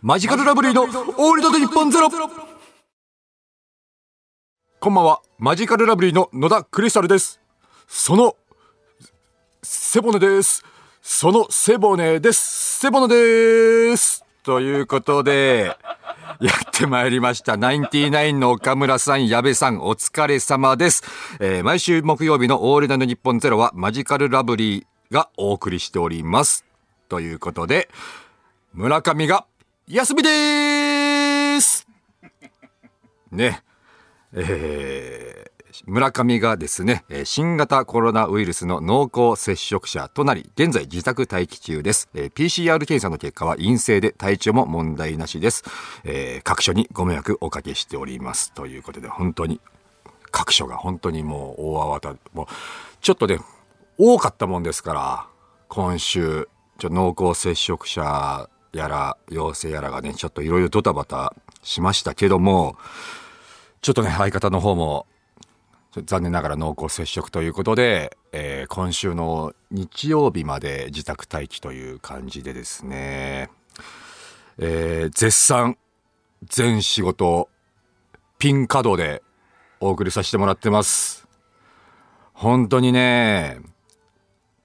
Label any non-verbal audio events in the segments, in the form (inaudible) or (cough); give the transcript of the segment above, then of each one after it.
マジカルラブリーのオールド日本ゼロこんばんは、マジカルラブリーの野田クリスタルです。その、背骨です。その背骨です。背骨です。ということで、やってまいりました。ナインティナインの岡村さん、矢部さん、お疲れ様です。えー毎週木曜日のオールナイト日本ゼロはマジカルラブリーがお送りしております。ということで、村上が休みでーすね。えー村上がですね、え新型コロナウイルスの濃厚接触者となり、現在自宅待機中です。えー PCR 検査の結果は陰性で体調も問題なしです。えー各所にご迷惑おかけしております。ということで、本当に、各所が本当にもう大慌て、もう、ちょっとね、多かったもんですから、今週、ちょ濃厚接触者やら、陽性やらがね、ちょっといろいろドタバタしましたけども、ちょっとね、相方の方も、残念ながら濃厚接触ということで、えー今週の日曜日まで自宅待機という感じでですね、えー絶賛、全仕事、ピン稼働でお送りさせてもらってます。本当にね、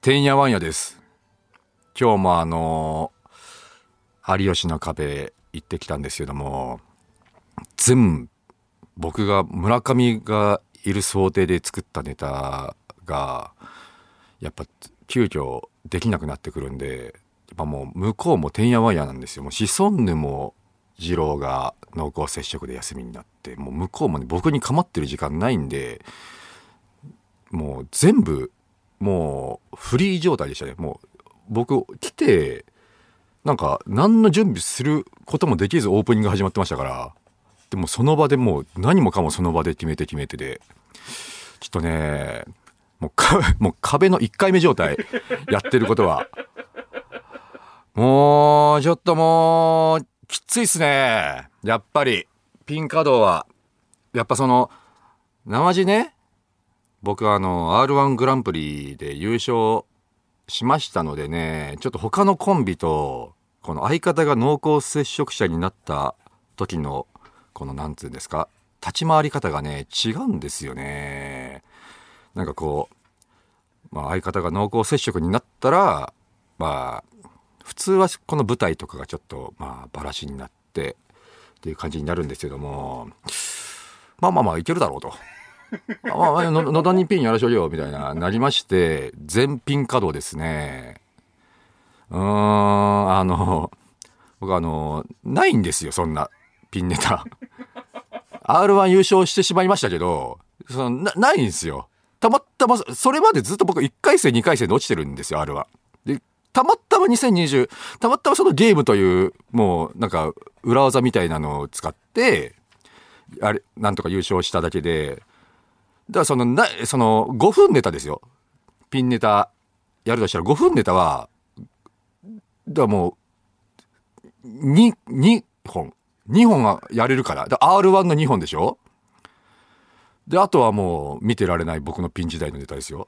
てんやわんやです。今日もあの有吉の壁行ってきたんですけども、全部僕が村上がいる想定で作ったネタがやっぱ急遽できなくなってくるんでやっぱもう向こうもてんやわんやなんですよ。もうシソンヌも二郎が濃厚接触で休みになってもう向こうもね僕に構ってる時間ないんでもう全部もうフリー状態でしたね。もう僕来てなんか何の準備することもできずオープニング始まってましたからでもその場でもう何もかもその場で決めて決めてで、ちょっとね、もうか、(laughs) もう壁の1回目状態、やってることは。もう、ちょっともう、きついっすね。やっぱり、ピン稼働は。やっぱその、生地ね、僕あの、R1 グランプリで優勝しましたのでね、ちょっと他のコンビと、この相方が濃厚接触者になった時の、このなんつうんですか、立ち回り方がね、違うんですよね。なんかこう、まあ相方が濃厚接触になったら、まあ、普通はこの舞台とかがちょっと、まあ、バラシになって、っていう感じになるんですけども、まあまあまあ、いけるだろうと。まあ、野田にピンやらしょうよ、みたいな、なりまして、全ピン稼働ですね。うーん、あの、(laughs) 僕あの、ないんですよ、そんな、ピンネタ。(laughs) R1 優勝してしまいましたけど、そのな、ないんですよ。たまたま、それまでずっと僕1回戦、2回戦で落ちてるんですよ、R1。で、たまたま2020、たまたまそのゲームという、もう、なんか、裏技みたいなのを使って、あれ、なんとか優勝しただけで、だからその、な、その、5分ネタですよ。ピンネタやるとしたら5分ネタは、だからもう、2、2本。2本はやれるから。だ R1 の2本でしょ？で、あとはもう見てられない僕のピン時代のネタですよ。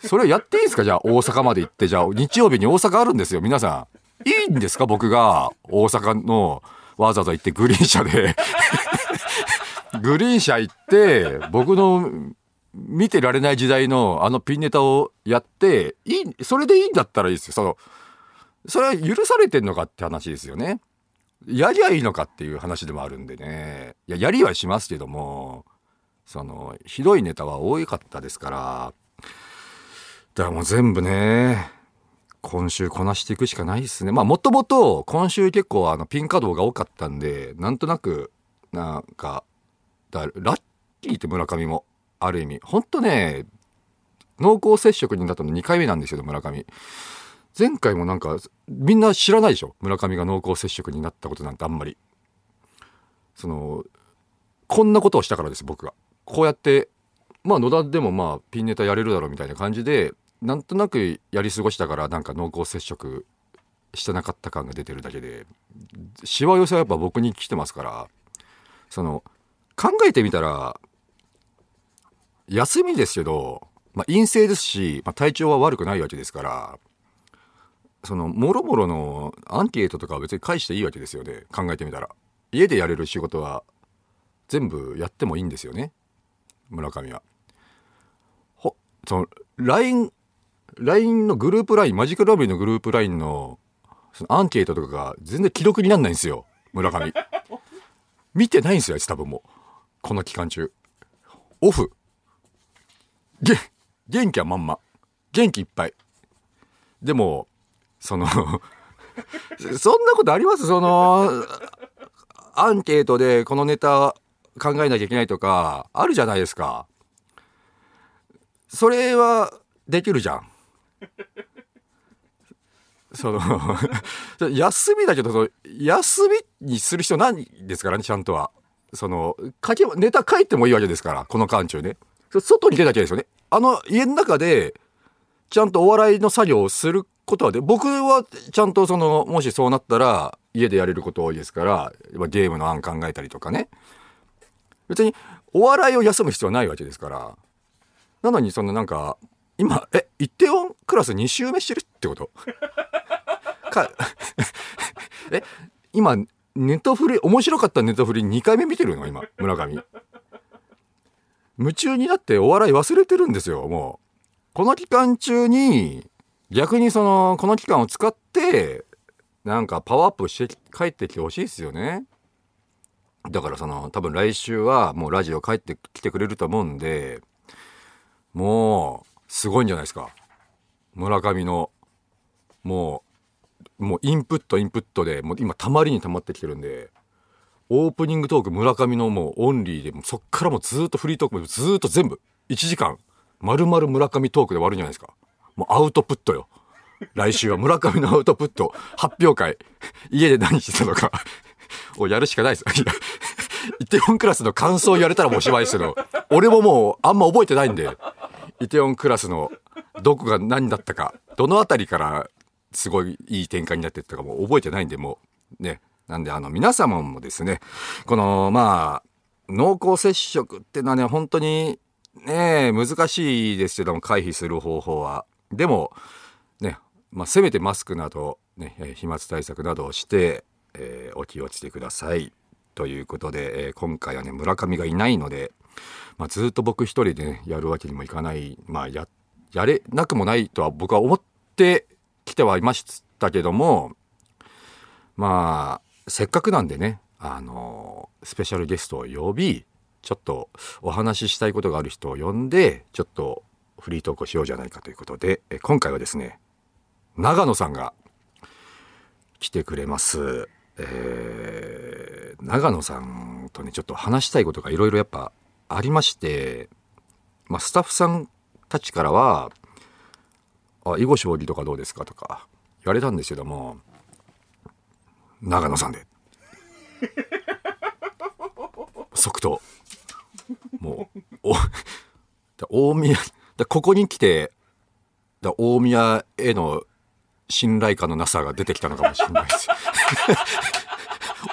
それやっていいですか？じゃあ大阪まで行って、じゃあ日曜日に大阪あるんですよ。皆さん。いいんですか？僕が大阪のわざわざ行ってグリーン車で (laughs) グリーン車行って、僕の見てられない時代のあのピンネタをやって、いい、それでいいんだったらいいですよ。その、それは許されてんのかって話ですよね。やりゃいいのかっていう話でもあるんでね。いや、やりはしますけども、その、ひどいネタは多かったですから、だからもう全部ね、今週こなしていくしかないですね。まあもともと今週結構あのピン稼働が多かったんで、なんとなく、なんか、だラッキーって村上も、ある意味。ほんとね、濃厚接触になったの2回目なんですよ、村上。前回もなんか、みんな知らないでしょ？村上が濃厚接触になったことなんてあんまり。その、こんなことをしたからです、僕が。こうやって、まあ野田でもまあピンネタやれるだろうみたいな感じで、なんとなくやり過ごしたからなんか濃厚接触してなかった感が出てるだけで、しわ寄せはやっぱ僕に来てますから、その、考えてみたら、休みですけど、まあ陰性ですし、まあ体調は悪くないわけですから、そのもろもろのアンケートとかは別に返していいわけですよね。考えてみたら。家でやれる仕事は全部やってもいいんですよね。村上は。ほその LINE LINE のグループ LINE マジックラブリーのグループ LINE のそのアンケートとかが全然記録になんないんですよ。村上。(laughs) 見てないんですよあいつ多分もう。この期間中。オフ。げ元気はまんま。元気いっぱい。でもそのそんなことあります？そのアンケートでこのネタ考えなきゃいけないとかあるじゃないですか。それはできるじゃん。その休みだけどその休みにする必要ないですからねちゃんとは。その書けネタ書いてもいいわけですからこの間中ね。外に出なきゃですよね。あの家の中でちゃんとお笑いの作業をすることはで僕はちゃんとそのもしそうなったら家でやれること多いですからゲームの案考えたりとかね。別にお笑いを休む必要はないわけですから。なのにそのなんか今えイテオンクラス2周目してるってこと？かえ今ネタフリ面白かったネタフリ2回目見てるの？今村上。夢中になってお笑い忘れてるんですよもう。この期間中に逆にそのこの期間を使ってなんかパワーアップして帰ってきてほしいですよね。だからその多分来週はもうラジオ帰ってきてくれると思うんでもうすごいんじゃないですか。村上のもうもうインプットインプットでもう今たまりにたまってきてるんでオープニングトーク村上のもうオンリーでそっからもうずっとフリートークもずっと全部1時間丸々村上トークで終わるんじゃないですか。もうアウトプットよ。来週は村上のアウトプット発表会。家で何してたのか。をやるしかないですいやイテウォンクラスの感想言われたらもうおしまいですけど俺ももうあんま覚えてないんで。イテウォンクラスのどこが何だったか。どの辺りからすごいいい展開になってったかも覚えてないんでもう。ね。なんであの皆様もですね。このまあ濃厚接触ってのはね本当にね難しいですけども回避する方法は。でもね、まあ、せめてマスクなど、ね、飛沫対策などをして、えーお気をつけください。ということで、えー今回はね村上がいないので、まあ、ずっと僕一人で、ね、やるわけにもいかない。まあややれなくもないとは僕は思ってきてはいましたけどもまあせっかくなんでねあのスペシャルゲストを呼びちょっとお話ししたいことがある人を呼んでちょっとフリートークをしようじゃないかということでえ今回はですね長野さんが来てくれます。えー長野さんとねちょっと話したいことがいろいろやっぱありまして、まあ、スタッフさんたちからは「あ囲碁将棋とかどうですか?」とか言われたんですけども長野さんで (laughs) 即答もうお (laughs) 大宮だここに来てだ大宮への信頼感のなさが出てきたのかもしれないです。(laughs)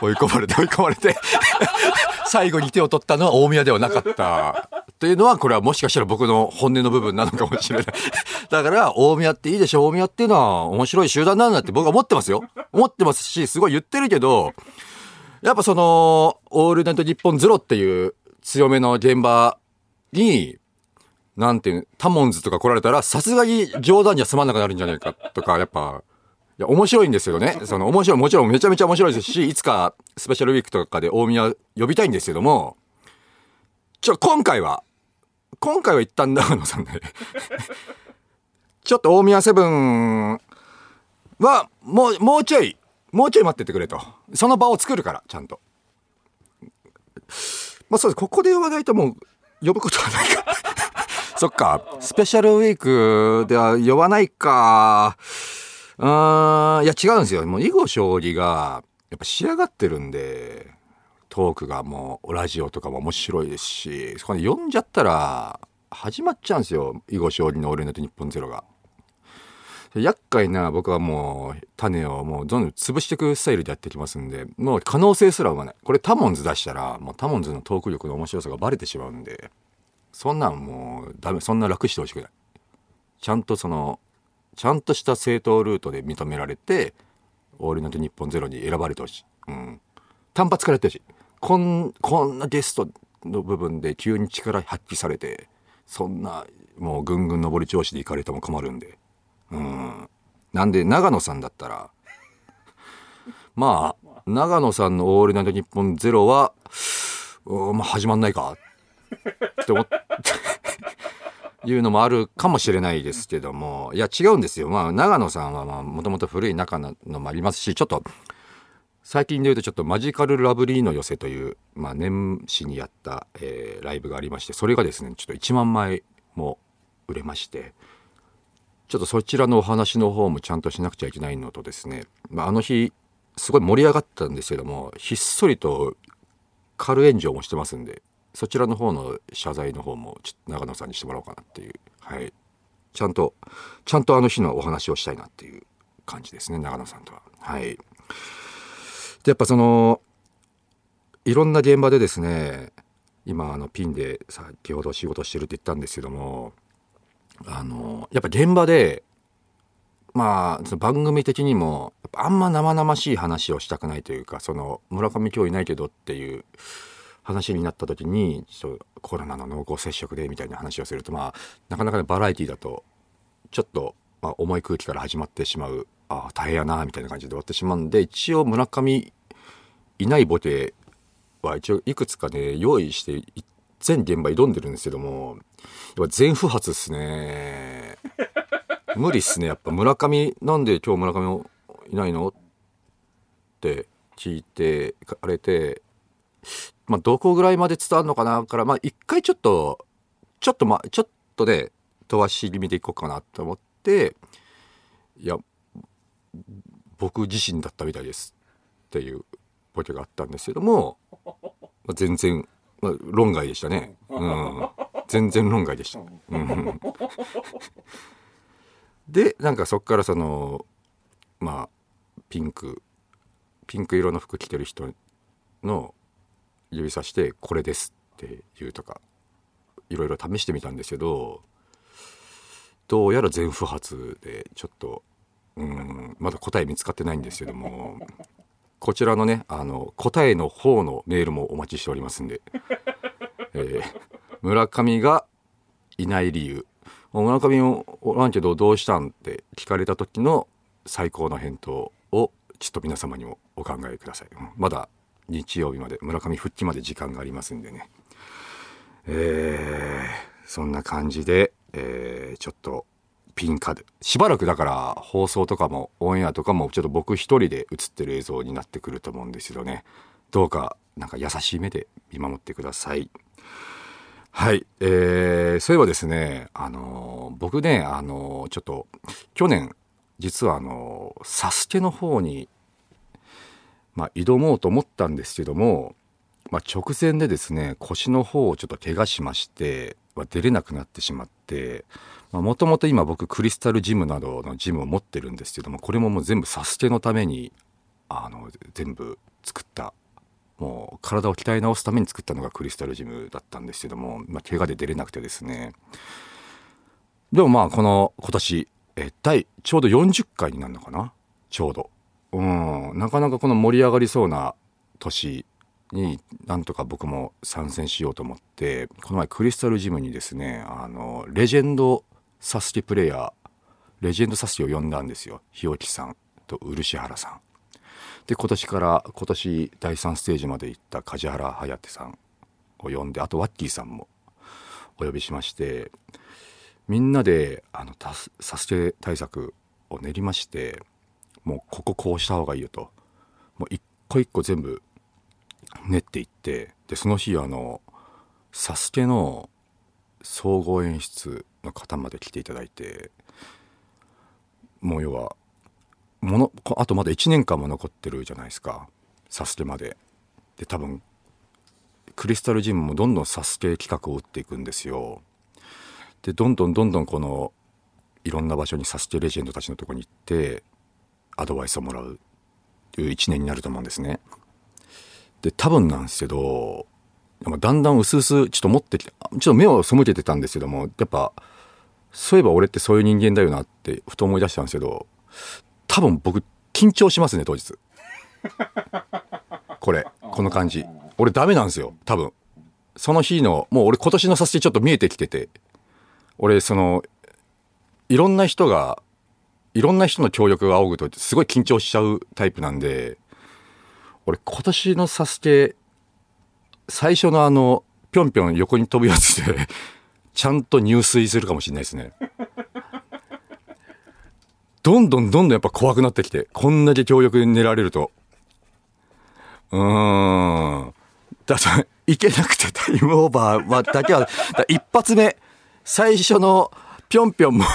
追い込まれて追い込まれて (laughs) 最後に手を取ったのは大宮ではなかったというのはこれはもしかしたら僕の本音の部分なのかもしれない。(laughs) だから大宮っていいでしょ大宮っていうのは面白い集団なんだって僕は思ってますよ。思ってますしすごい言ってるけどやっぱその「オールナイトニッポンゼロっていう強めの現場になんていう、タモンズとか来られたら、さすがに冗談じゃ済まなくなるんじゃないかとか、やっぱ、いや、面白いんですよね。その、面白い、もちろんめちゃめちゃ面白いですし、いつかスペシャルウィークとかで大宮呼びたいんですけども、ちょ、今回は、今回は一旦長野さんで、(laughs) ちょっと大宮セブンは、もう、もうちょい、もうちょい待っててくれと。その場を作るから、ちゃんと。まあそうです。ここで呼ばないともう、呼ぶことはないか。そっか、スペシャルウィークでは呼ばないか。うーん、いや違うんですよ。もう囲碁将棋が、やっぱ仕上がってるんで、トークがもう、ラジオとかも面白いですし、そこで呼んじゃったら、始まっちゃうんですよ。囲碁将棋のオールナイトニッポンゼロが。厄介な僕はもう種をもうどんどん潰していくスタイルでやってきますんで、もう可能性すら生まない。これタモンズ出したら、もうタモンズのトーク力の面白さがバレてしまうんで、そんなんもうダメ、そんな楽してほしくない。ちゃんとその、ちゃんとした正当ルートで認められてオールナイト日本ゼロに選ばれてほしい、うん、単発からやってほしい。こんこんなゲストの部分で急に力発揮されてそんなもうぐんぐん上り調子で行かれても困るんで。うん。なんで長野さんだったら (laughs) まあ長野さんの「オールナイトニッポンゼロはまあ、始まんないか。って思って (laughs) いうのもあるかもしれないですけどもいや違うんですよ。まあ長野さんはもともと古い仲のもありますしちょっと最近で言うとちょっとマジカルラブリーの寄せという、まあ、年始にやった、えー、ライブがありましてそれがですねちょっと1万枚も売れましてちょっとそちらのお話の方もちゃんとしなくちゃいけないのとですね、まあ、あの日すごい盛り上がったんですけどもひっそりと軽炎上もしてますんでそちらの方の謝罪の方もちょっと長野さんにしてもらおうかなっていう。はい。ちゃんとちゃんとあの日のお話をしたいなっていう感じですね長野さんとは。はい。でやっぱそのいろんな現場でですね今あのピンで先ほど仕事してるって言ったんですけどもあのやっぱ現場でまあその番組的にもあんま生々しい話をしたくないというかその村上今日いないけどっていう話になった時にちょっとコロナの濃厚接触でみたいな話をするとまあなかなかねバラエティだとちょっと、まあ、重い空気から始まってしまうああ大変やなみたいな感じで終わってしまうんで一応村上いないボケは一応いくつかね用意して全現場挑んでるんですけどもやっぱ全不発っすね。無理っすね。やっぱ村上なんで今日村上いないの？って聞いてかれてまあどこぐらいまで伝わるのかなからまあ一回ちょっとちょっとまちょっとね飛ばし気味でいこうかなと思っていや僕自身だったみたいですっていうボケがあったんですけども、まあ、全然、まあ、論外でしたね。うん。全然論外でした。うん。(laughs) で、なんかそっからその、まあ、ピンク、ピンク色の服着てる人の指さして、これですって言うとか、いろいろ試してみたんですけど、どうやら全不発で、ちょっと、うん、まだ答え見つかってないんですけども、こちらのね、あの、答えの方のメールもお待ちしておりますんで、えー、村上がいない理由、村上おらんけどどうしたんって聞かれた時の最高の返答をちょっと皆様にもお考えください。まだ日曜日まで村上復帰まで時間がありますんでね。えー、そんな感じで、えー、ちょっとピンカでしばらくだから放送とかもオンエアとかもちょっと僕一人で映ってる映像になってくると思うんですけどねどうかなんか優しい目で見守ってください。はい。えー、そういえばですね、あのー、僕ね、あのー、ちょっと、去年、実はあのー、サスケの方に、まあ、挑もうと思ったんですけども、まあ、直前でですね、腰の方をちょっと怪我しまして、まあ、出れなくなってしまって、もともと今僕クリスタルジムなどのジムを持ってるんですけども、これももう全部サスケのために、あの、全部作ったもう体を鍛え直すために作ったのがクリスタルジムだったんですけども、まあ、怪我で出れなくてですね。でもまあこの今年え第ちょうど40回になるのかな？ちょうど。うん。なかなかこの盛り上がりそうな年になんとか僕も参戦しようと思ってこの前クリスタルジムにですねあのレジェンドサスケプレイヤーレジェンドサスケを呼んだんですよ。日置さんと漆原さん。で今年から今年第3ステージまで行った梶原颯さんを呼んであとワッキーさんもお呼びしましてみんなであのサステ対策を練りましてもうこここうした方がいいよと。もう一個一個全部練っていってでその日あのサスケの総合演出の方まで来ていただいてもう要はものあとまだ1年間も残ってるじゃないですか。サスケまで。で多分クリスタルジムもどんどんサスケ企画を打っていくんですよ。でどんどんどんどんこのいろんな場所にサスケレジェンドたちのとこに行ってアドバイスをもらうという1年になると思うんですね。で多分なんですけどだんだん薄々ちょっと持ってきてちょっと目を背けてたんですけどもやっぱそういえば俺ってそういう人間だよなってふと思い出したんですけど多分僕緊張しますね当日。(laughs) これこの感じ。俺ダメなんですよ多分。その日のもう俺今年の撮影ちょっと見えてきてて俺そのいろんな人がいろんな人の協力が仰ぐとすごい緊張しちゃうタイプなんで俺今年のサスケ最初のあのぴょんぴょん横に飛ぶやつで (laughs) ちゃんと入水するかもしれないですね。どんどんどんどんやっぱ怖くなってきて、こんだけ強力に寝られると。うーん。だから、いけなくてタイムオーバーは、だけは、一発目、最初のぴょんぴょんも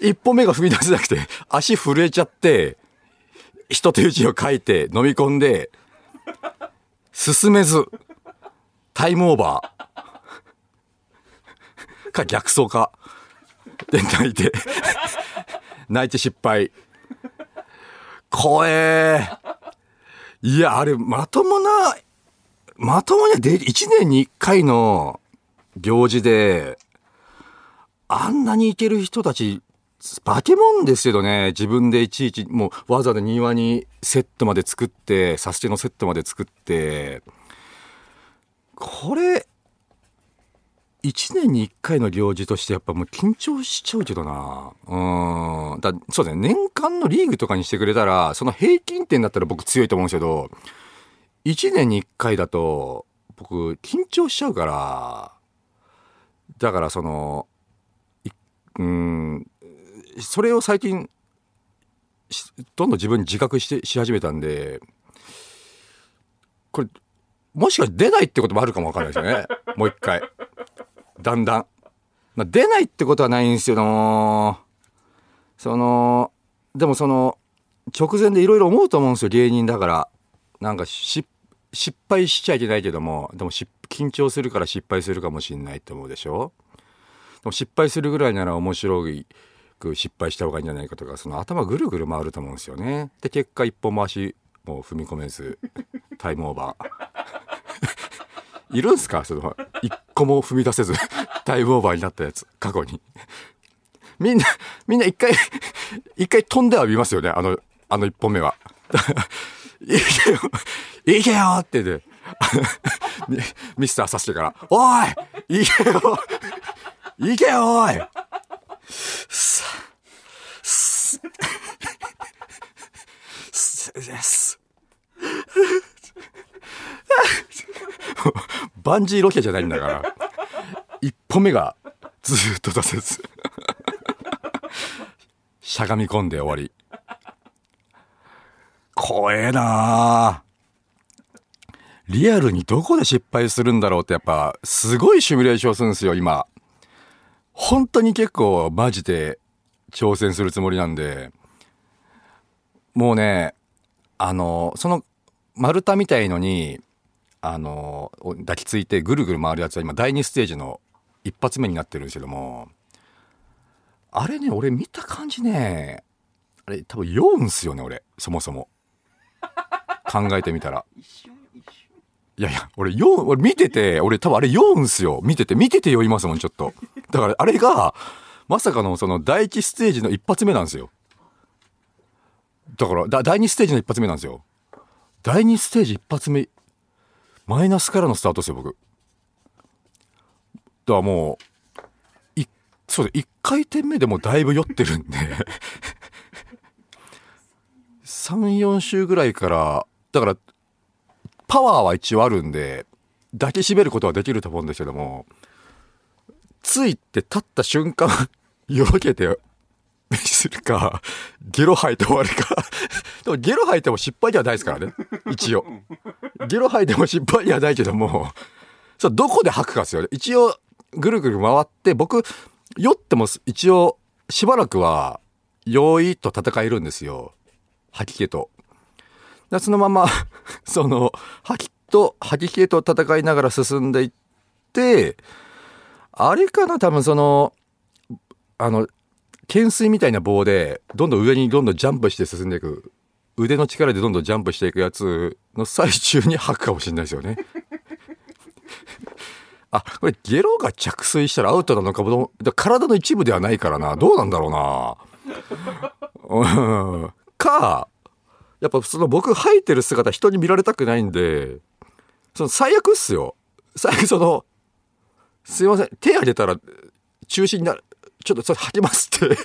一歩目が踏み出せなくて、足震えちゃって、一手打ちを書いて飲み込んで、進めず、タイムオーバー。か逆走か。で、泣いて。泣いて失敗。怖えいや、あれ、まともな、まともにで、1年に1回の行事で、あんなにいける人たち、化け物ですけどね、自分でいちいち、もうわざわざ庭にセットまで作って、サステのセットまで作って、これ、1年に1回の行事としてやっぱもう緊張しちゃうけどな。うん。だそうだね。年間のリーグとかにしてくれたら、その平均点だったら僕強いと思うんですけど、1年に1回だと、僕緊張しちゃうから、だからその、うん、それを最近、どんどん自分に自覚してし始めたんで、これ、もしかして出ないってこともあるかもわかんないですよね。(laughs) もう一回。だんだん。まあ、出ないってことはないんですよ、その、でもその、直前でいろいろ思うと思うんですよ、芸人だから。なんか失敗しちゃいけないけども、でも緊張するから失敗するかもしんないって思うでしょ？でも失敗するぐらいなら面白いく失敗した方がいいんじゃないかとか、その頭ぐるぐる回ると思うんですよね。で、結果一本回しもう踏み込めず、(laughs) タイムオーバー。(laughs) いるんすか？その、一個も踏み出せず、(laughs) タイムオーバーになったやつ、過去に。みんな、みんな一回、一回飛んでは見ますよね、あの、あの一本目は。いけよ、いけよってね、ミスターさしてから、おいいけよいけよおいす、す、す、です。バンジーロケじゃないんだから。一歩目がずっと出せず。しゃがみ込んで終わり。怖えなリアルにどこで失敗するんだろうってやっぱすごいシミュレーションするんですよ今。本当に結構マジで挑戦するつもりなんで。もうね、あの、その丸太みたいのにあの、抱きついてぐるぐる回るやつは今第2ステージの一発目になってるんですけども、あれね、俺見た感じね、あれ多分酔うんすよね、俺、そもそも。考えてみたら。(laughs) いやいや、俺酔う、俺見てて、俺多分あれ酔うんすよ。見てて、見てて酔いますもん、ちょっと。だからあれが、まさかのその第1ステージの一発目なんですよ。だから、だ第2ステージの一発目なんですよ。第2ステージ一発目マイナスからのスタートですよ、僕。だからもう、い、そうで、1回転目でもだいぶ酔ってるんで3、(laughs) 4週ぐらいから、だから、パワーは一応あるんで、抱きしめることはできると思うんですけども、ついて立った瞬間、(laughs) よろけて、するか、ゲロ吐いて終わるか (laughs) でもゲロ吐いても失敗ではないですからね。一応。ゲロ吐いても失敗ではないけども、そどこで吐くかですよね。一応、ぐるぐる回って、僕、酔っても一応、しばらくは、酔いと戦えるんですよ。吐き気と。そのまま (laughs) その、吐きと吐き気と戦いながら進んでいって、あれかな多分その、あの、懸垂みたいな棒で、どんどん上にどんどんジャンプして進んでいく。腕の力でどんどんジャンプしていくやつの最中に吐くかもしれないですよね。(laughs) あ、これゲロが着水したらアウトなのかも、体の一部ではないからな。どうなんだろうな。うんか、やっぱその僕吐いてる姿人に見られたくないんで、その最悪っすよ。最悪 (laughs) その、すいません、手挙げたら中止になる。ちょっとそれ吐きますって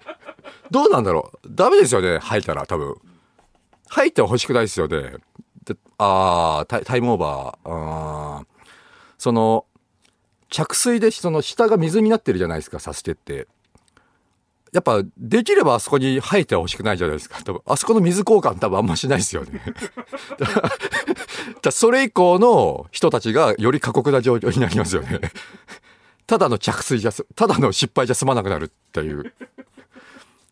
(laughs) どうなんだろうダメですよね、吐いたら多分。吐いては欲しくないですよね。でああ、タイタイムオーバー。あーその、着水でその下が水になってるじゃないですか、サスケって。やっぱ、できればあそこに生えては欲しくないじゃないですか。多分、あそこの水交換多分あんましないですよね。(laughs) だそれ以降の人たちがより過酷な状況になりますよね。ただの着水じゃ、ただの失敗じゃ済まなくなるっていう。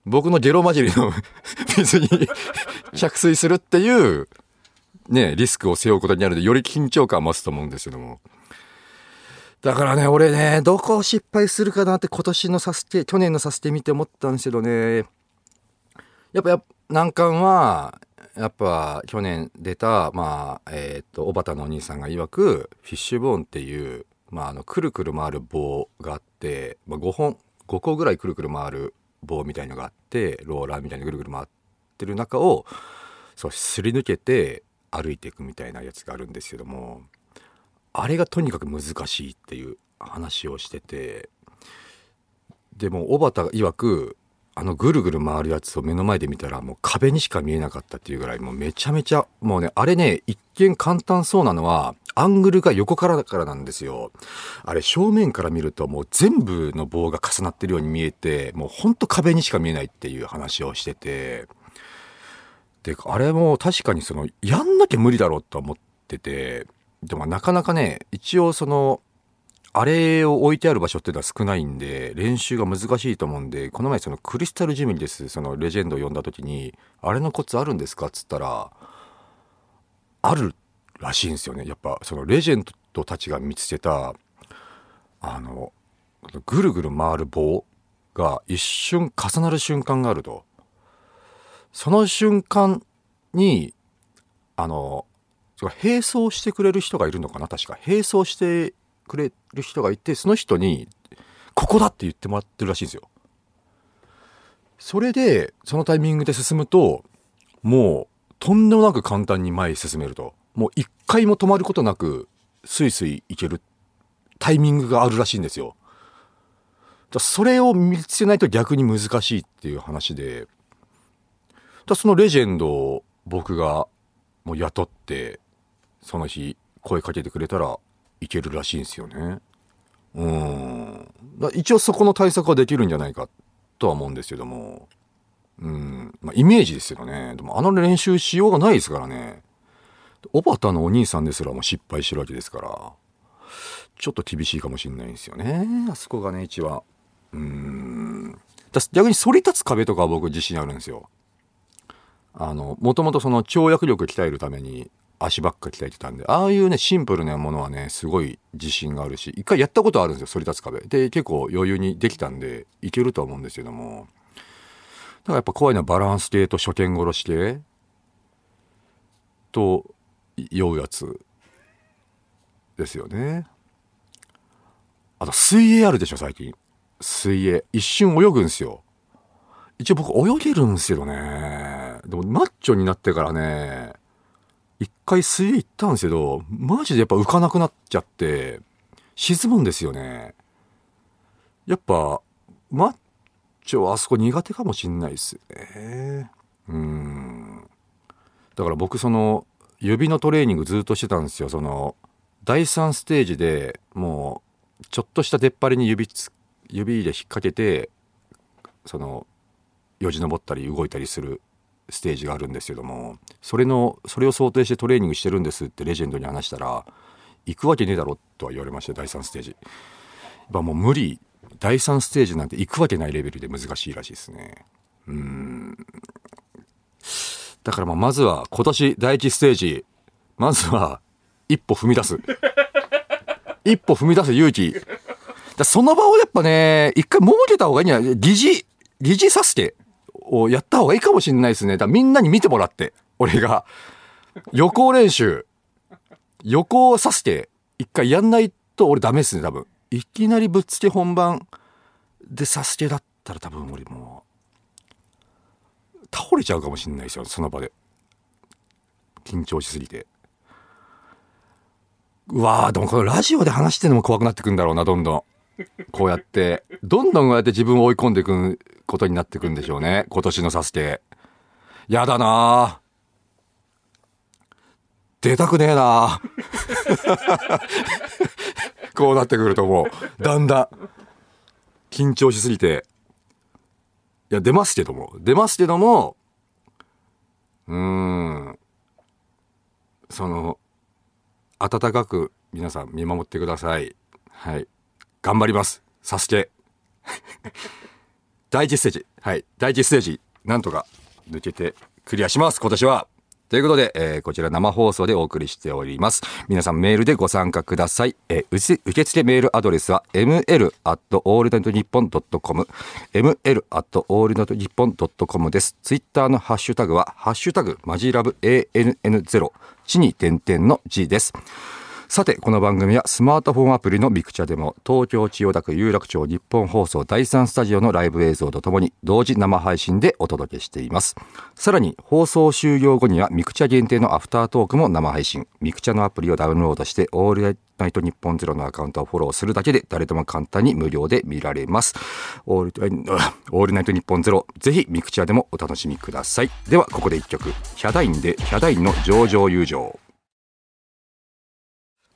僕のゲロ混じりの (laughs) 水に (laughs) 着水するっていう、ね、リスクを背負うことになるので、より緊張感増すと思うんですけども。だからね、俺ね、どこを失敗するかなって今年のサスケ、去年のサスケ見て思ったんですけどね。やっぱ、や難関は、やっぱ去年出た、まあ、えっ、と、小畑のお兄さんが曰く、フィッシュボーンっていう、まあ、あの、くるくる回る棒があって、まあ、5本、5個ぐらいくるくる回る棒みたいのがあって、ローラーみたいにぐるぐる回ってる中を、そう、すり抜けて歩いていくみたいなやつがあるんですけども、あれがとにかく難しいっていう話をしてて、でも、小畑が曰く、あのぐるぐる回るやつを目の前で見たらもう壁にしか見えなかったっていうぐらいもうめちゃめちゃもうねあれね一見簡単そうなのはアングルが横からだからなんですよ。あれ正面から見るともう全部の棒が重なってるように見えてもうほんと壁にしか見えないっていう話をしてて。であれも確かにそのやんなきゃ無理だろうと思っててでもなかなかね一応そのあれを置いてある場所っていうのは少ないんで、練習が難しいと思うんで、この前そのクリスタルジムにです、そのレジェンドを呼んだ時に、あれのコツあるんですかっつったら、あるらしいんですよね。やっぱそのレジェンドたちが見つけた、あの、ぐるぐる回る棒が一瞬重なる瞬間があると。その瞬間に、あの、並走してくれる人がいるのかな確か。並走してくれる人がいてその人にここだって言ってもらってるらしいんですよ。それでそのタイミングで進むともうとんでもなく簡単に前へ進めると。もう一回も止まることなくスイスイ行けるタイミングがあるらしいんですよ。だそれを見つけないと逆に難しいっていう話で。だそのレジェンドを僕がもう雇ってその日声かけてくれたらいけるらしいんですよね。うん。だ一応そこの対策はできるんじゃないかとは思うんですけども。うん。まあ、イメージですよね。でもあの練習しようがないですからね。小畑のお兄さんですらもう失敗してるわけですから。ちょっと厳しいかもしれないんですよね。あそこがね、一は。うん。逆に反り立つ壁とかは僕自信あるんですよ。あの、もともとその跳躍力鍛えるために足ばっか鍛えてたんで、ああいうね、シンプルなものはね、すごい自信があるし、一回やったことあるんですよ、反り立つ壁。で、結構余裕にできたんで、いけると思うんですけども。だからやっぱ怖いのはバランス系と初見殺し系と酔うやつですよね。あと水泳あるでしょ、最近。水泳。一瞬泳ぐんですよ。一応僕泳げるんですけどね。でもマッチョになってからね、一回水泳行ったんですけど、マジでやっぱ浮かなくなっちゃって、沈むんですよね。やっぱ、マッチョはあそこ苦手かもしんないですね。うん。だから僕その、指のトレーニングずっとしてたんですよ。その、第3ステージでもう、ちょっとした出っ張りに指、指で引っ掛けて、その、よじ登ったり動いたりするステージがあるんですけどもそれのそれを想定してトレーニングしてるんですってレジェンドに話したら行くわけねえだろとは言われました第3ステージ。やっぱもう無理。第3ステージなんて行くわけないレベルで難しいらしいですね。うん。だからまあまずは今年第1ステージまずは一歩踏み出す。一歩踏み出す勇気。だその場をやっぱね一回設けた方がいいんじゃない？疑似疑似サスケをやった方がいいかもしれないですね。だみんなに見てもらって、俺が。予行練習。予行サスケ、一回やんないと俺ダメっすね、多分。いきなりぶっつけ本番でサスケだったら多分俺もう、倒れちゃうかもしんないですよ、その場で。緊張しすぎて。うわーでもこのラジオで話してるのも怖くなってくんだろうな、どんどん。こうやって、どんどんこうやって自分を追い込んでいくことになっていくんでしょうね。今年のサスケ。やだな出たくねえな (laughs) こうなってくるともう、だんだん、緊張しすぎて、いや、出ますけども、出ますけども、うーん、その、温かく皆さん見守ってください。はい。頑張ります。サスケ。(laughs) 第一ステージ。はい。第一ステージ。なんとか抜けてクリアします。今年は。ということで、えーこちら生放送でお送りしております。皆さんメールでご参加ください。えー受付メールアドレスは ml at allnightnippon.com ml at allnightnippon.com です。ツイッターのハッシュタグは、ハッシュタグ、マジラブ ANN0、地に点々の G です。さて、この番組はスマートフォンアプリのミクチャでも、東京千代田区有楽町日本放送第3スタジオのライブ映像とともに、同時生配信でお届けしています。さらに、放送終了後には、ミクチャ限定のアフタートークも生配信。ミクチャのアプリをダウンロードして、オールナイトニッポンゼロのアカウントをフォローするだけで、誰でも簡単に無料で見られます。オールオールナイトニッポンゼロ、ぜひミクチャでもお楽しみください。では、ここで一曲。ヒャダインで、ヒャダインのじょーじょーゆーじょー。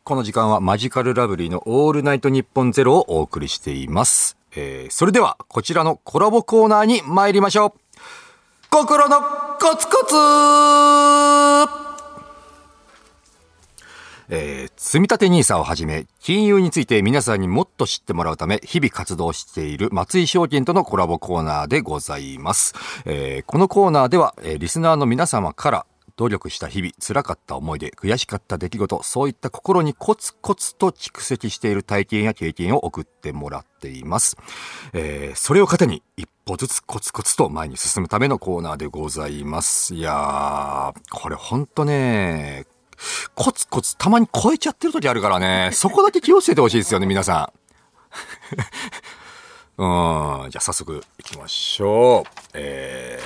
この時間はマヂカルラブリーのオールナイトニッポンゼロをお送りしています。えー、それではこちらのコラボコーナーに参りましょう。心のコツコツえー、積立 NISA をはじめ、金融について皆さんにもっと知ってもらうため、日々活動している松井証券とのコラボコーナーでございます。えーこのコーナーでは、えーリスナーの皆様から、努力した日々、辛かった思い出、悔しかった出来事、そういった心にコツコツと蓄積している体験や経験を送ってもらっています。えーそれを糧に一歩ずつコツコツと前に進むためのコーナーでございます。いやー、これほんとね、コツコツたまに超えちゃってる時あるからね、そこだけ気をつけてほしいですよね、皆さん。うん、じゃあ早速行きましょう。え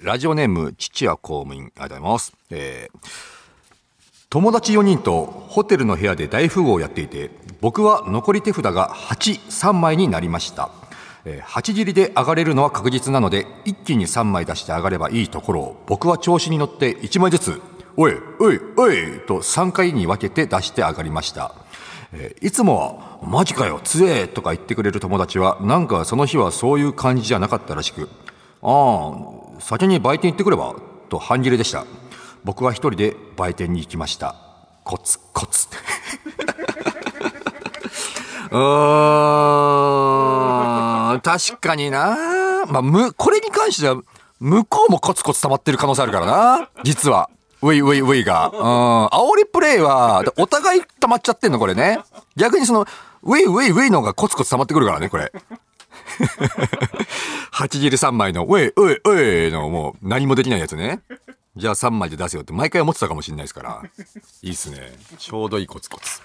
ー、ラジオネーム、父は公務員、ありがとうございます。えー、友達4人とホテルの部屋で大富豪をやっていて、僕は残り手札が8、3枚になりました。えー、8切りで上がれるのは確実なので、一気に3枚出して上がればいいところを、僕は調子に乗って1枚ずつ、おい、おい、おい、と3回に分けて出して上がりました。えいつもは、マジかよ、強えとか言ってくれる友達は、なんかその日はそういう感じじゃなかったらしく、ああ、先に売店行ってくれば、と半切れでした。僕は一人で売店に行きました。コツコツ。(laughs) うーん、確かにな。まあ、む、これに関しては、向こうもコツコツ溜まってる可能性あるからな。実は。ウィウィウィが。うん。煽りプレイは、お互い溜まっちゃってんの、これね。逆にその、ウィウィウィのがコツコツ溜まってくるからね、これ。8切り3枚の、ウェイ、ウェイ、ウェイのもう何もできないやつね。じゃあ3枚で出せよって毎回思ってたかもしれないですから。いいっすね。ちょうどいいコツコツ。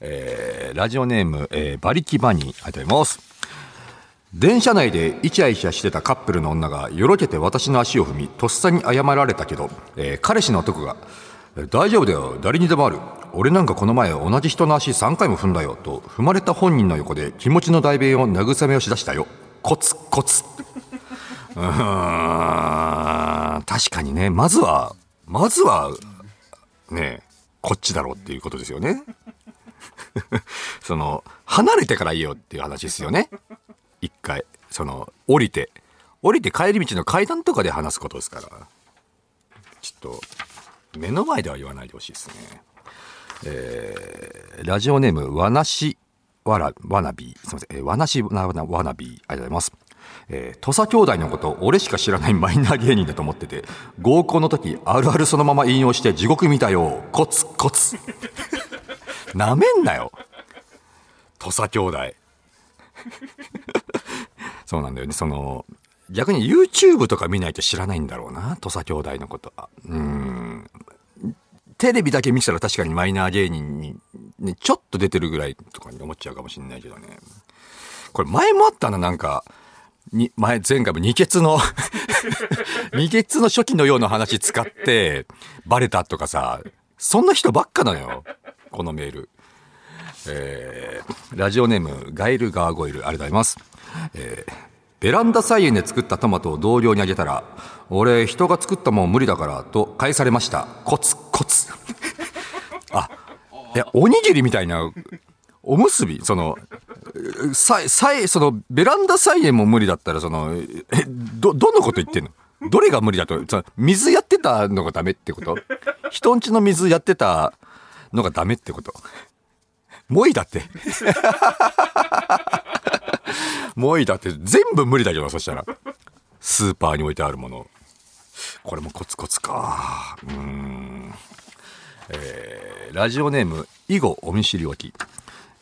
えー、ラジオネーム、えー、バリキバニー、ありがとうございます。電車内でイチャイチャしてたカップルの女がよろけて私の足を踏み、とっさに謝られたけど、えー彼氏の男が、大丈夫だよ、誰にでもある。俺なんかこの前同じ人の足3回も踏んだよ、と踏まれた本人の横で気持ちの代弁を慰めをしだしたよ。コツコツ。(laughs) うーん、確かにね、まずは、まずは、ね、こっちだろうっていうことですよね。(laughs) その、離れてから言えよっていう話ですよね。一回、その、降りて、降りて帰り道の階段とかで話すことですから。ちょっと、目の前では言わないでほしいですね。えー、ラジオネーム、わなし、わら、わなび、すみません、えーわなしわなわなび、ありがとうございます。えー、土佐兄弟のこと、俺しか知らないマイナー芸人だと思ってて、合コンの時、あるあるそのまま引用して地獄見たよ、コツコツ。(laughs) なめんなよ。土佐兄弟。(laughs) そうなんだよね。その、逆に YouTube とか見ないと知らないんだろうな。土佐兄弟のことは。うん。テレビだけ見てたら確かにマイナー芸人にね、ちょっと出てるぐらいとかに思っちゃうかもしれないけどね。これ前もあったな、なんか、に、前、前回も二血の (laughs) 二血の初期のような話使って、バレたとかさ、そんな人ばっかなのよ。このメール。えー、ラジオネーム、ガイルガーゴイル、ありがとうございます。えー、ベランダ菜園で作ったトマトを同僚にあげたら、俺、人が作ったもん無理だから、と返されました。コツコツ。(laughs) あ、いや、おにぎりみたいな、おむすび、その、さ、さ、その、ベランダ菜園も無理だったら、その、え、ど、どのこと言ってんの？どれが無理だと、水やってたのがダメってこと？人んちの水やってたのがダメってこと？もいだって。(laughs) もいだって、全部無理だけど、そしたら。スーパーに置いてあるもの。これもコツコツか。うん。えーラジオネーム、囲碁お見知りおき。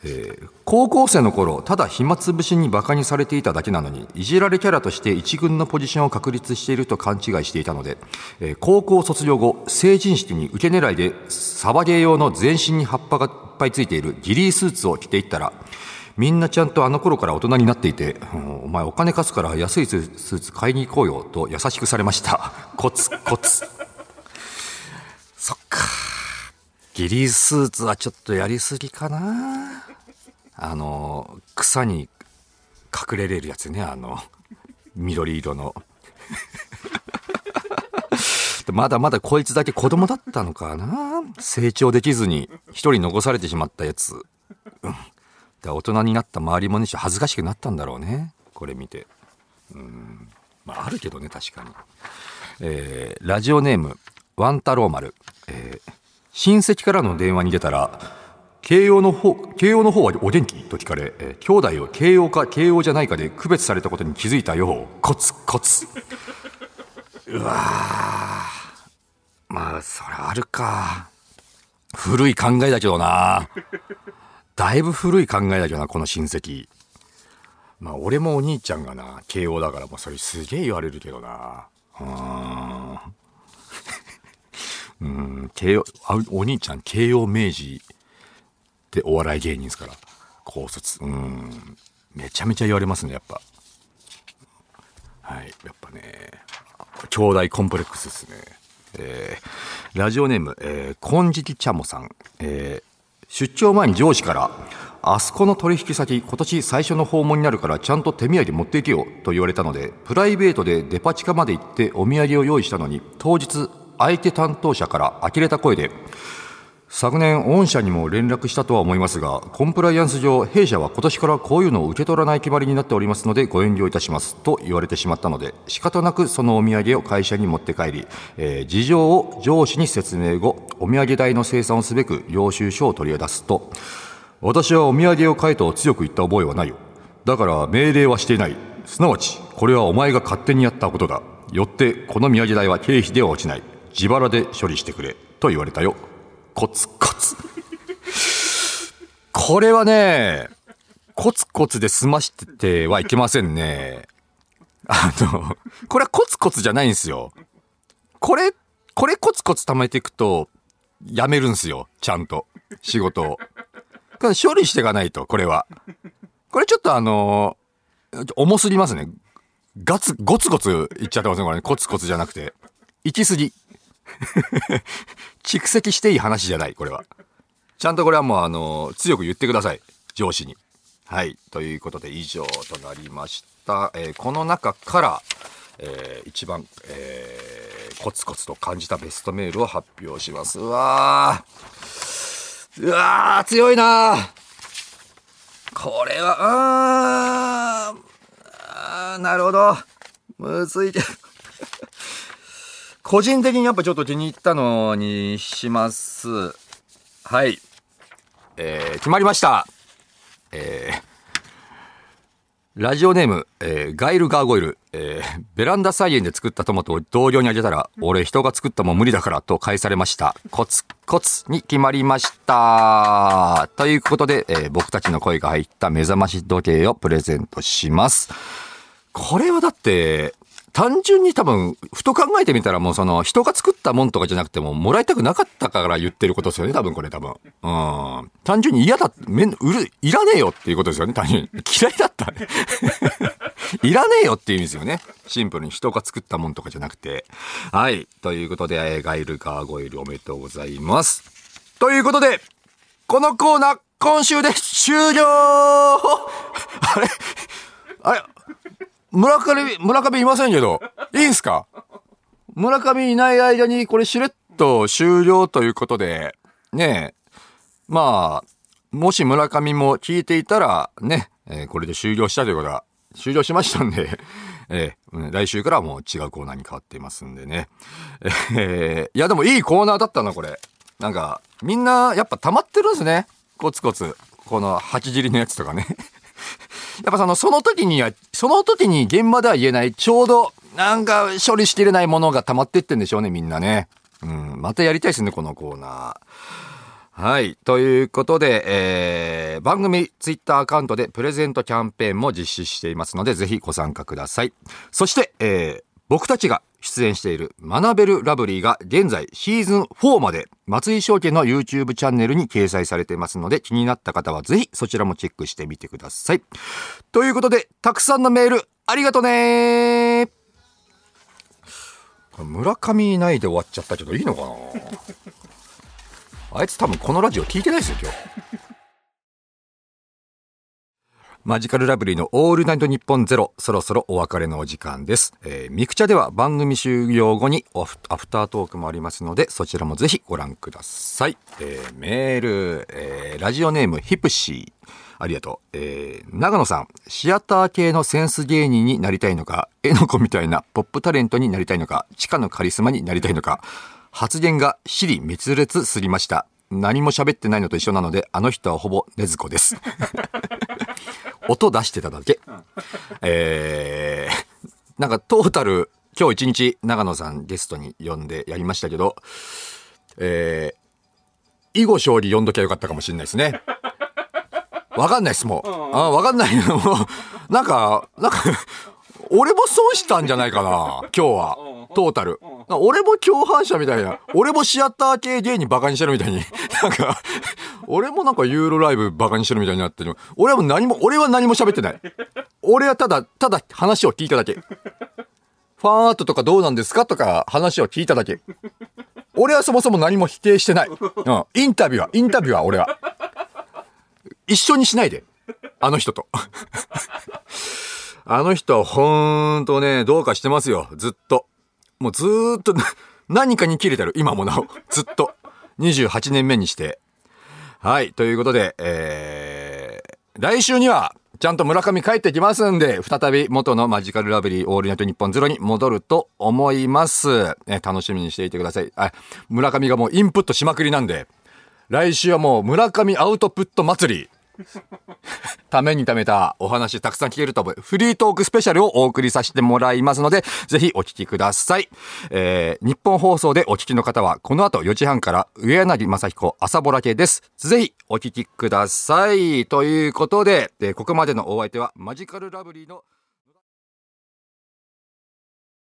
えー高校生の頃ただ暇つぶしにバカにされていただけなのにいじられキャラとして一軍のポジションを確立していると勘違いしていたので、えー高校卒業後成人式に受け狙いでサバゲー用の全身に葉っぱがいっぱいついているギリースーツを着ていったらみんなちゃんとあの頃から大人になっていて、うんお前お金貸すから安いスーツ買いに行こうよと優しくされました。(laughs) コツコツ。そっか。ギリースーツはちょっとやりすぎかな。あの、草に隠れれるやつね、あの、緑色の。まだまだこいつだけ子供だったのかな成長できずに一人残されてしまったやつ。うん。で大人になった周りもね、恥ずかしくなったんだろうね。これ見て。うん。まあ、あるけどね、確かに。えーラジオネーム、ワン太郎丸。えー親戚からの電話に出たら、慶応の方、慶応の方はお元気？と聞かれ、えー兄弟を慶応か慶応じゃないかで区別されたことに気づいたよう。コツコツ。うわまあ、それあるか。古い考えだけどな。だいぶ古い考えだけどな、この親戚。まあ、俺もお兄ちゃんがな、慶応だから、もうそれすげえ言われるけどな。うん。(laughs) うん、慶応、お兄ちゃん、慶応明治ってお笑い芸人ですから。高卒。うん。めちゃめちゃ言われますね、やっぱ。はい、やっぱね、兄弟コンプレックスですね。えーラジオネーム、えー、金色ちゃもさん。えー出張前に上司から、あそこの取引先、今年最初の訪問になるから、ちゃんと手土産持っていけよ、と言われたので、プライベートでデパ地下まで行ってお土産を用意したのに、当日、相手担当者から呆れた声で、昨年、御社にも連絡したとは思いますが、コンプライアンス上、弊社は今年からこういうのを受け取らない決まりになっておりますので、ご遠慮いたします。と言われてしまったので、仕方なくそのお土産を会社に持って帰り、えー事情を上司に説明後、お土産代の生産をすべく領収書を取り出すと、私はお土産を買えと強く言った覚えはないよ。だから命令はしていない。すなわち、これはお前が勝手にやったことだ。よって、この土産代は経費では落ちない。自腹で処理してくれ。と言われたよ。コツコツ。これはね、コツコツで済ましててはいけませんね。あの、これはコツコツじゃないんですよ。これ、これコツコツ貯めていくと、やめるんすよ。ちゃんと。仕事を。これ処理していかないと、これは。これちょっとあの重すぎますね。ガツ、ゴツゴツいっちゃってますね、これね。コツコツじゃなくて。行き過ぎ。(laughs) 蓄積していい話じゃない、これは。ちゃんとこれはもうあの強く言ってください。上司に。はい。ということで以上となりました。えーこの中から、えー一番、えーコツコツと感じたベストメールを発表します。うわー。うわー、強いなーこれは、あーあー、なるほど。むずいけど。個人的にやっぱちょっと気に入ったのにします。はい。えー決まりました。えーラジオネーム、えーガイルガーゴイル、えーベランダ菜園で作ったトマトを同僚にあげたら、俺人が作ったもん無理だからと返されました。コツコツに決まりました。ということで、えー僕たちの声が入った目覚まし時計をプレゼントします。これはだって、単純に多分、ふと考えてみたらもうその、人が作ったもんとかじゃなくても、もらいたくなかったから言ってることですよね、多分これ多分。うん。単純に嫌だ、めん、うる、いらねえよっていうことですよね、単純に。嫌いだった。いらねえよっていう意味ですよね。シンプルに人が作ったもんとかじゃなくて。はい。ということで、ガイルガーゴイルおめでとうございます。ということで、このコーナー、今週で終了 (laughs) あれ？あれ？村上、村上いませんけど、いいんすか？村上いない間にこれしれっと終了ということで、ねえ、まあ、もし村上も聞いていたら、ね、えー、これで終了したということは、終了しましたんで、(laughs) えー、来週からはもう違うコーナーに変わっていますんでね。えー、いやでもいいコーナーだったな、これ。なんか、みんなやっぱ溜まってるんですね。コツコツ。この8尻のやつとかね。やっぱその、その時には、その時に現場では言えない、ちょうど、なんか処理しきれないものが溜まってってんでしょうね、みんなね。うん、またやりたいですね、このコーナー。はい。ということで、えー、番組ツイッターアカウントでプレゼントキャンペーンも実施していますので、ぜひご参加ください。そして、えー、僕たちが出演している学べるラブリーが現在シーズン4まで松井証券の YouTube チャンネルに掲載されていますので気になった方はぜひそちらもチェックしてみてください。ということで、たくさんのメールありがとね村上いないで終わっちゃったけどいいのかなあいつ多分このラジオ聞いてないですよ今日。マジカルラブリーのオールナイトニッポンゼロ、そろそろお別れのお時間です。えー、ミクチャでは番組終了後にアフタートークもありますので、そちらもぜひご覧ください。えー、メール、えー、ラジオネームヒプシー。ありがとう。えー、長野さん、シアター系のセンス芸人になりたいのか、絵の子みたいなポップタレントになりたいのか、地下のカリスマになりたいのか、発言が尻滅裂すりました。何も喋ってないのと一緒なので、あの人はほぼねずこです。(laughs) 音出してただけ。えー、なんかトータル、今日一日長野さんゲストに呼んでやりましたけど、えー、囲碁将棋呼んどきゃよかったかもしれないですね。(laughs) わかんないっす、もう。あわかんない。(laughs) もう、なんか、なんか、俺も損したんじゃないかな、今日は。トータル。俺も共犯者みたいな。俺もシアター系芸人バカにしてるみたいに。(laughs) なんか、俺もなんかユーロライブバカにしてるみたいになってる。俺は何も、俺は何も喋ってない。俺はただ、ただ話を聞いただけ。ファンアートとかどうなんですかとか話を聞いただけ。俺はそもそも何も否定してない。うん。インタビューは、インタビューは俺は。一緒にしないで。あの人と。あの人はほんとね、どうかしてますよ。ずっと。もうずーっと何かに切れてる。今もなお。ずっと。28年目にして。はい。ということで、えー、来週には、ちゃんと村上帰ってきますんで、再び元のマジカルラブリーオールナイトニッポンゼロに戻ると思います。ね、楽しみにしていてください。あ、村上がもうインプットしまくりなんで、来週はもう村上アウトプット祭り。(laughs) ためにためたお話たくさん聞けると思う。フリートークスペシャルをお送りさせてもらいますので、ぜひお聞きください。えー、日本放送でお聞きの方は、この後4時半から上柳正彦朝ぼら系です。ぜひお聞きください。ということで、でここまでのお相手はマジカルラブリーの